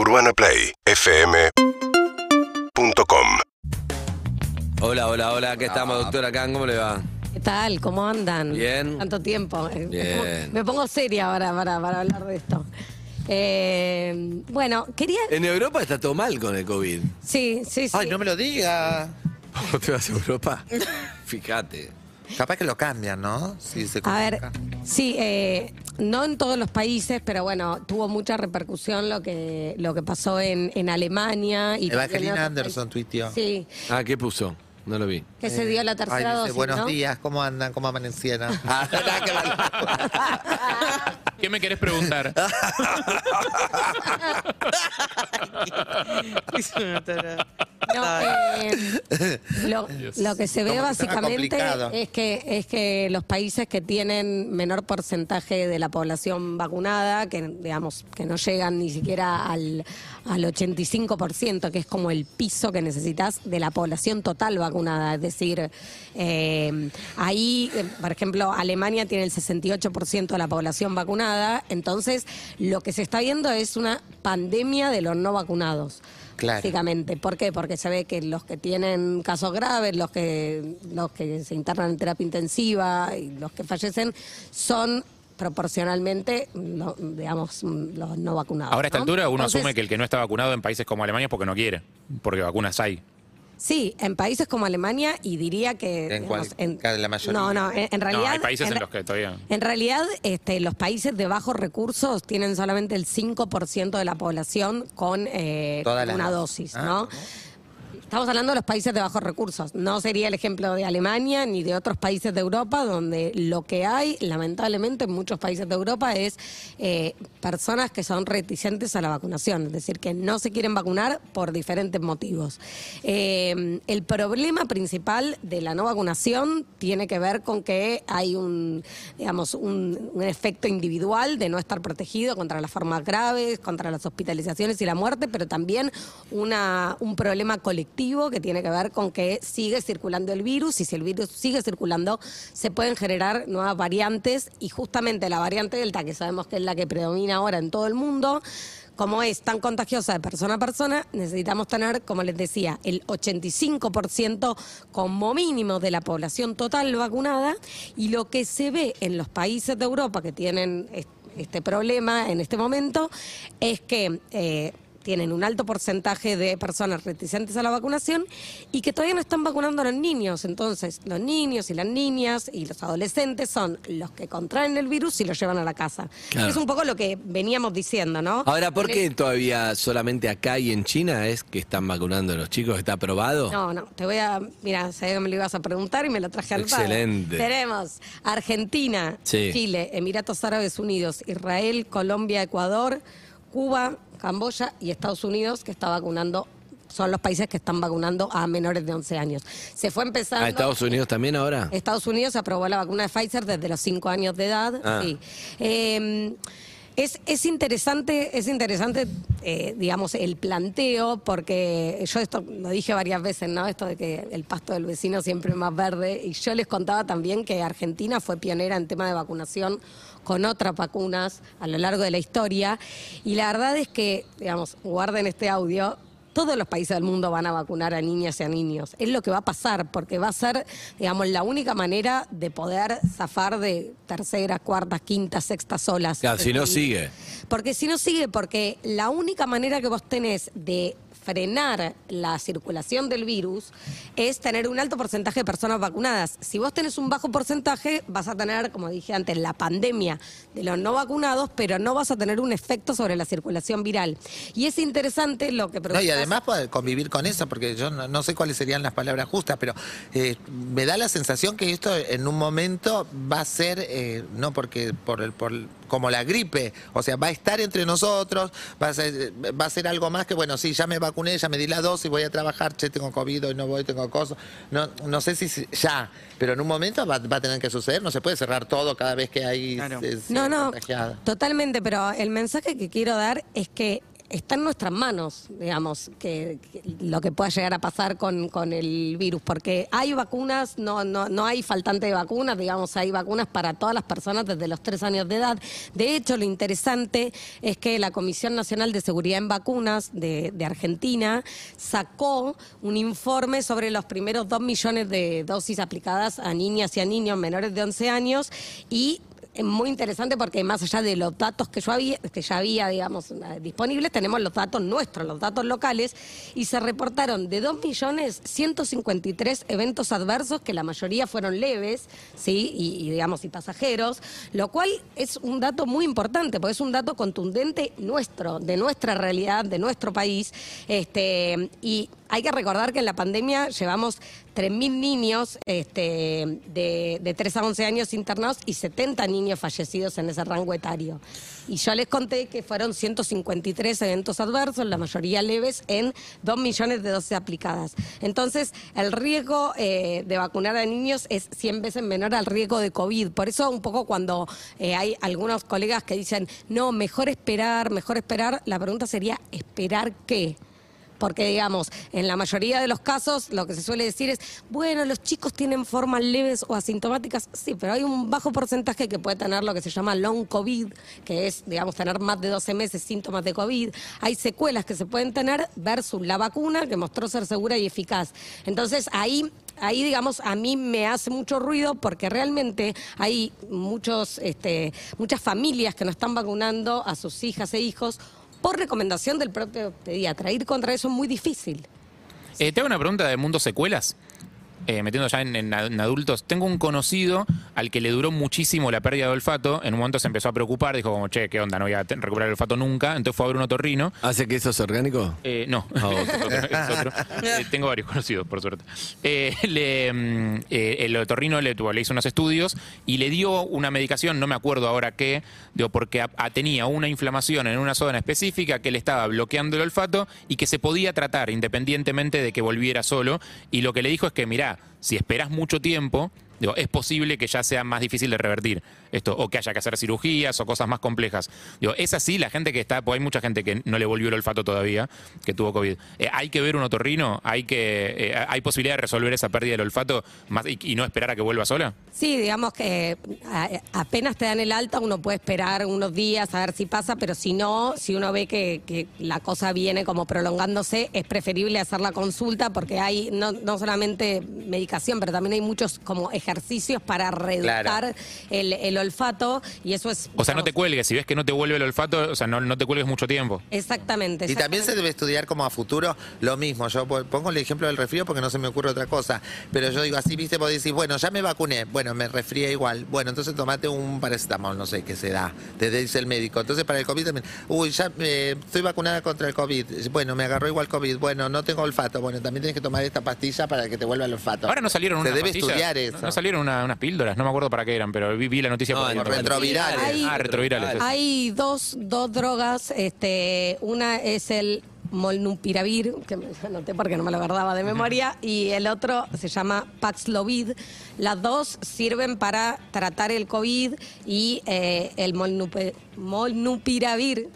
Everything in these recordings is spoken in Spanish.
UrbanaPlayFM.com Hola, hola, hola, ¿qué estamos, doctora Khan? ¿Cómo le va? ¿Qué tal? ¿Cómo andan? Bien. Tanto tiempo. Eh, Bien. Me pongo seria ahora para, para hablar de esto. Eh, bueno, quería... En Europa está todo mal con el COVID. Sí, sí, sí. Ay, no me lo diga. ¿Vos te vas a Europa? Fíjate. Capaz que lo cambian, ¿no? Sí, se A ver, sí, eh, no en todos los países, pero bueno, tuvo mucha repercusión lo que lo que pasó en, en Alemania y Evangelina Anderson tuiteó. Sí, Ah, ¿qué puso? No lo vi. que se dio la Ay, tercera dice, dosis, buenos ¿no? días, ¿cómo andan? ¿Cómo amanecieron? Ah. ¿Qué me querés preguntar? No, eh, lo, lo que se ve Como básicamente es que es que los países que tienen menor porcentaje de la población vacunada, que digamos que no llegan ni siquiera al, al 85%, que es como el piso que necesitas de la población total vacunada, es decir, eh, ahí, eh, por ejemplo, Alemania tiene el 68% de la población vacunada, entonces lo que se está viendo es una pandemia de los no vacunados. Claro. Básicamente. ¿Por qué? Porque se ve que los que tienen casos graves, los que, los que se internan en terapia intensiva y los que fallecen son proporcionalmente, no- digamos, los no vacunados. Ahora a esta ¿no? altura uno Entonces, asume que el que no está vacunado en países como Alemania es porque no quiere, porque vacunas hay. Sí, en países como Alemania y diría que... En digamos, cual- la mayoría. No, no, en, en realidad... no, hay países en, los que todavía... En realidad, este, los países de bajos recursos tienen solamente el 5% de la población con eh, una dosis. dosis, Ah, ¿no? Estamos hablando de los países de bajos recursos. No sería el ejemplo de Alemania ni de otros países de Europa, donde lo que hay, lamentablemente, en muchos países de Europa es eh, personas que son reticentes a la vacunación, es decir, que no se quieren vacunar por diferentes motivos. Eh, el problema principal de la no vacunación tiene que ver con que hay un, digamos, un, un efecto individual de no estar protegido contra las formas graves, contra las hospitalizaciones y la muerte, pero también una, un problema colectivo que tiene que ver con que sigue circulando el virus y si el virus sigue circulando se pueden generar nuevas variantes y justamente la variante Delta, que sabemos que es la que predomina ahora en todo el mundo, como es tan contagiosa de persona a persona, necesitamos tener, como les decía, el 85% como mínimo de la población total vacunada y lo que se ve en los países de Europa que tienen est- este problema en este momento es que... eh, tienen un alto porcentaje de personas reticentes a la vacunación y que todavía no están vacunando a los niños. Entonces, los niños y las niñas y los adolescentes son los que contraen el virus y lo llevan a la casa. Claro. Es un poco lo que veníamos diciendo, ¿no? Ahora, ¿por qué todavía solamente acá y en China es que están vacunando a los chicos? ¿Está aprobado? No, no, te voy a. Mira, sabía que me lo ibas a preguntar y me lo traje al. Excelente. Tenemos Argentina, Sí. Chile, Emiratos Árabes Unidos, Israel, Colombia, Ecuador, Cuba, Camboya y Estados Unidos que está vacunando. Son los países que están vacunando a menores de 11 años. Se fue empezando. ¿A Estados Unidos también ahora? Estados Unidos aprobó la vacuna de Pfizer desde los 5 años de edad. Ah. Sí. Eh, es, es interesante, es interesante, eh, digamos, el planteo, porque yo esto lo dije varias veces, ¿no? Esto de que el pasto del vecino siempre es más verde. Y yo les contaba también que Argentina fue pionera en tema de vacunación con otras vacunas a lo largo de la historia. Y la verdad es que, digamos, guarden este audio, todos los países del mundo van a vacunar a niñas y a niños. Es lo que va a pasar, porque va a ser, digamos, la única manera de poder zafar de terceras, cuartas, quintas, sextas olas. Claro, si no sigue. Porque si no sigue, porque la única manera que vos tenés de frenar la circulación del virus es tener un alto porcentaje de personas vacunadas. Si vos tenés un bajo porcentaje, vas a tener, como dije antes, la pandemia de los no vacunados, pero no vas a tener un efecto sobre la circulación viral. Y es interesante lo que No, y además poder convivir con eso, porque yo no, no sé cuáles serían las palabras justas, pero eh, me da la sensación que esto en un momento va a ser, eh, no porque por el, por como la gripe, o sea, va a estar entre nosotros, va a ser, va a ser algo más que, bueno, sí, ya me vacuné, ya me di la dosis, voy a trabajar, che, tengo COVID, hoy no voy, tengo cosas. No, no sé si ya, pero en un momento va, va a tener que suceder, no se puede cerrar todo cada vez que hay Claro. No, no, contagiada. totalmente, pero el mensaje que quiero dar es que está en nuestras manos, digamos, que, lo que pueda llegar a pasar con, con el virus, porque hay vacunas, no, no, no hay faltante de vacunas, digamos, hay vacunas para todas las personas desde los tres años de edad. De hecho, lo interesante es que la Comisión Nacional de Seguridad en Vacunas de, de Argentina sacó un informe sobre los primeros dos millones de dosis aplicadas a niñas y a niños menores de 11 años y muy interesante porque más allá de los datos que yo había, que ya había, digamos, eh, disponibles, tenemos los datos nuestros, los datos locales, y se reportaron de 2 millones 153 eventos adversos, que la mayoría fueron leves, sí, y, y, digamos, y pasajeros, lo cual es un dato muy importante, porque es un dato contundente nuestro, de nuestra realidad, de nuestro país, este, y hay que recordar que en la pandemia llevamos 3.000 niños este, de, de 3 a 11 años internados y 70 niños fallecidos en ese rango etario. Y yo les conté que fueron 153 eventos adversos, la mayoría leves, en 2 millones de dosis aplicadas. Entonces, el riesgo eh, de vacunar a niños es 100 veces menor al riesgo de COVID. Por eso, un poco cuando eh, hay algunos colegas que dicen, no, mejor esperar, mejor esperar, la pregunta sería, ¿esperar qué? Porque digamos, en la mayoría de los casos lo que se suele decir es, bueno, los chicos tienen formas leves o asintomáticas, sí, pero hay un bajo porcentaje que puede tener lo que se llama long COVID, que es, digamos, tener más de 12 meses síntomas de COVID. Hay secuelas que se pueden tener versus la vacuna que mostró ser segura y eficaz. Entonces, ahí ahí, digamos, a mí me hace mucho ruido porque realmente hay muchos, este, muchas familias que no están vacunando a sus hijas e hijos por recomendación del propio pediatra. Ir contra eso es muy difícil. Eh, te una pregunta de mundo secuelas. Eh, metiendo ya en, en, en, adultos, tengo un conocido al que le duró muchísimo la pérdida de olfato. En un momento se empezó a preocupar, dijo como, che, ¿qué onda? No voy a recuperar el olfato nunca. Entonces fue a ver un otorrino. ¿Hace que eso es orgánico? Eh, no, oh. es otro. Eh, tengo varios conocidos, por suerte. Eh, le, mm, el otorrino le, tuvo, le hizo unos estudios y le dio una medicación, no me acuerdo ahora qué, digo, porque a, a, tenía una inflamación en una zona específica que le estaba bloqueando el olfato y que se podía tratar independientemente de que volviera solo. Y lo que le dijo es que, mirá, si esperas mucho tiempo, es posible que ya sea más difícil de revertir esto, o que haya que hacer cirugías o cosas más complejas. Digo, es así la gente que está, pues hay mucha gente que no le volvió el olfato todavía, que tuvo COVID. Eh, hay que ver un otorrino, hay que, eh, hay posibilidad de resolver esa pérdida del olfato más, y, no esperar a que vuelva sola. Sí, digamos que a, apenas te dan el alta, uno puede esperar unos días a ver si pasa, pero si no, si uno ve que, que la cosa viene como prolongándose, es preferible hacer la consulta porque hay no, no solamente medicación, pero también hay muchos como ejercicios para reeducar claro. el, el olfato y eso es... O sea, no te cuelgues, si ves que no te vuelve el olfato, o sea, no, no te cuelgues mucho tiempo. Exactamente, exactamente, Y también se debe estudiar como a futuro lo mismo. Yo pongo el ejemplo del resfrío porque no se me ocurre otra cosa. Pero yo digo así, viste, vos decís, bueno, ya me vacuné, bueno, me resfría igual. Bueno, entonces tomate un paracetamol, no sé qué se da, te dice el médico. Entonces para el COVID también, uy, ya eh, estoy vacunada contra el COVID. Bueno, me agarró igual COVID. Bueno, no tengo olfato. Bueno, también tienes que tomar esta pastilla para que te vuelva el olfato. Ahora no salieron Se debe pastillas, estudiar eso. No, no salieron una- unas píldoras, no me acuerdo para qué eran, pero vi, vi la noticia No, por en retrovirales. Hay- Ah, retrovirales. Hay dos, dos drogas, este, una es el molnupiravir, que me anoté porque no me lo acordaba de memoria, y el otro se llama Paxlovid. Las dos sirven para tratar el COVID y eh, el molnupe- molnupiravir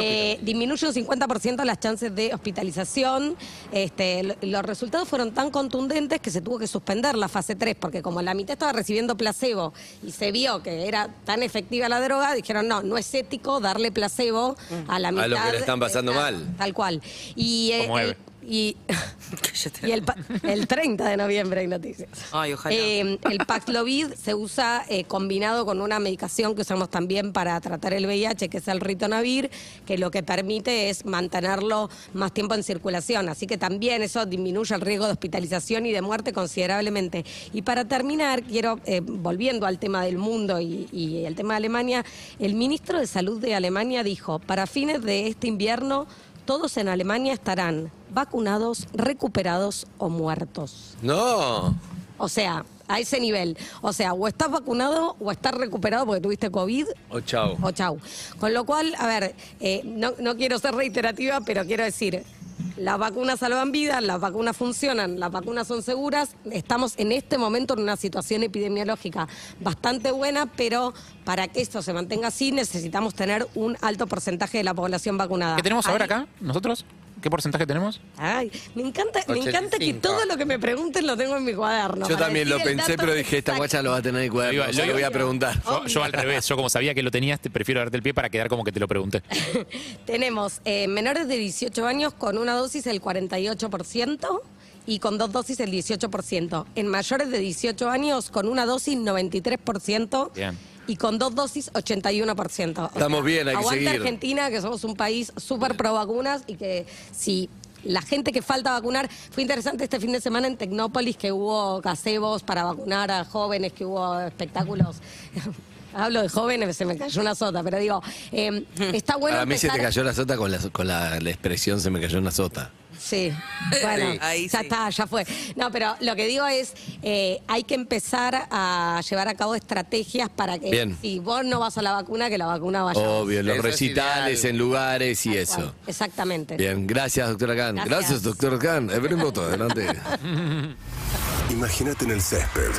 eh, disminuye un 50% las chances de hospitalización. Este, lo- los resultados fueron tan contundentes que se tuvo que suspender la fase 3, porque como la mitad estaba recibiendo placebo y se vio que era tan efectiva la droga, dijeron, no, no es ético darle placebo a la mitad. A los que le están pasando mal. Tal cual. Y, eh, Como el- y, y el, pa- el 30 de noviembre hay noticias. Ay, ojalá. Eh, el Paxlovid se usa eh, combinado con una medicación que usamos también para tratar el VIH, que es el ritonavir, que lo que permite es mantenerlo más tiempo en circulación. Así que también eso disminuye el riesgo de hospitalización y de muerte considerablemente. Y para terminar, quiero, eh, volviendo al tema del mundo y, y el tema de Alemania, el ministro de Salud de Alemania dijo, para fines de este invierno, todos en Alemania estarán vacunados, recuperados o muertos. No. O sea, a ese nivel. O sea, o estás vacunado o estás recuperado porque tuviste COVID O chao. o chau. Con lo cual, a ver, eh, no, no quiero ser reiterativa, pero quiero decir, las vacunas salvan vidas, las vacunas funcionan, las vacunas son seguras. Estamos en este momento en una situación epidemiológica bastante buena, pero para que esto se mantenga así necesitamos tener un alto porcentaje de la población vacunada. ¿Qué tenemos ahora Ahí- acá, nosotros? ¿Qué porcentaje tenemos? Ay, me encanta, me encanta que 85. todo lo que me pregunten lo tengo en mi cuaderno. Yo para también lo decir el pensé, dato pero dije, esta exacto. guacha lo va a tener en el cuaderno. Lo iba- yo lo le voy a preguntar. Yo, yo al revés, yo como sabía que lo tenías, te prefiero darte el pie para quedar como que te lo pregunté. Tenemos eh, menores de 18 años con una dosis el 48% y con dos dosis el 18%. En mayores de 18 años con una dosis 93% Bien. Y con dos dosis 81%. O Estamos bien, hay que seguir. Argentina, que somos un país súper pro vacunas y que si la gente que falta vacunar, fue interesante este fin de semana en Tecnópolis que hubo gazebos para vacunar a jóvenes, que hubo espectáculos. Hablo de jóvenes, se me cayó una sota, pero digo, eh, está bueno. Para mí se te cayó la sota con la, con la, la expresión se me cayó una sota. Sí, bueno, Sí. Ahí ya sí. está, ya fue. No, pero lo que digo es, eh, hay que empezar a llevar a cabo estrategias para que Bien. si vos no vas a la vacuna, que la vacuna vaya. a. Obvio, los Eso recitales, en lugares y Tal eso. cual, Exactamente. Bien, gracias, doctora Khan. Gracias. Gracias, doctor Khan. Boto, adelante. Imagínate en el césped,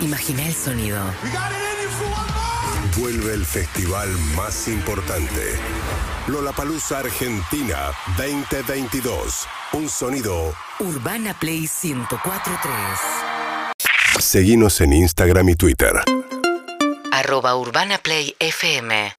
Imagina el sonido. vuelve el festival más importante. Lollapalooza Argentina 2022. Un sonido. Urbana Play 1043. Seguinos en Instagram y Twitter. Arroba Urbana Play FM.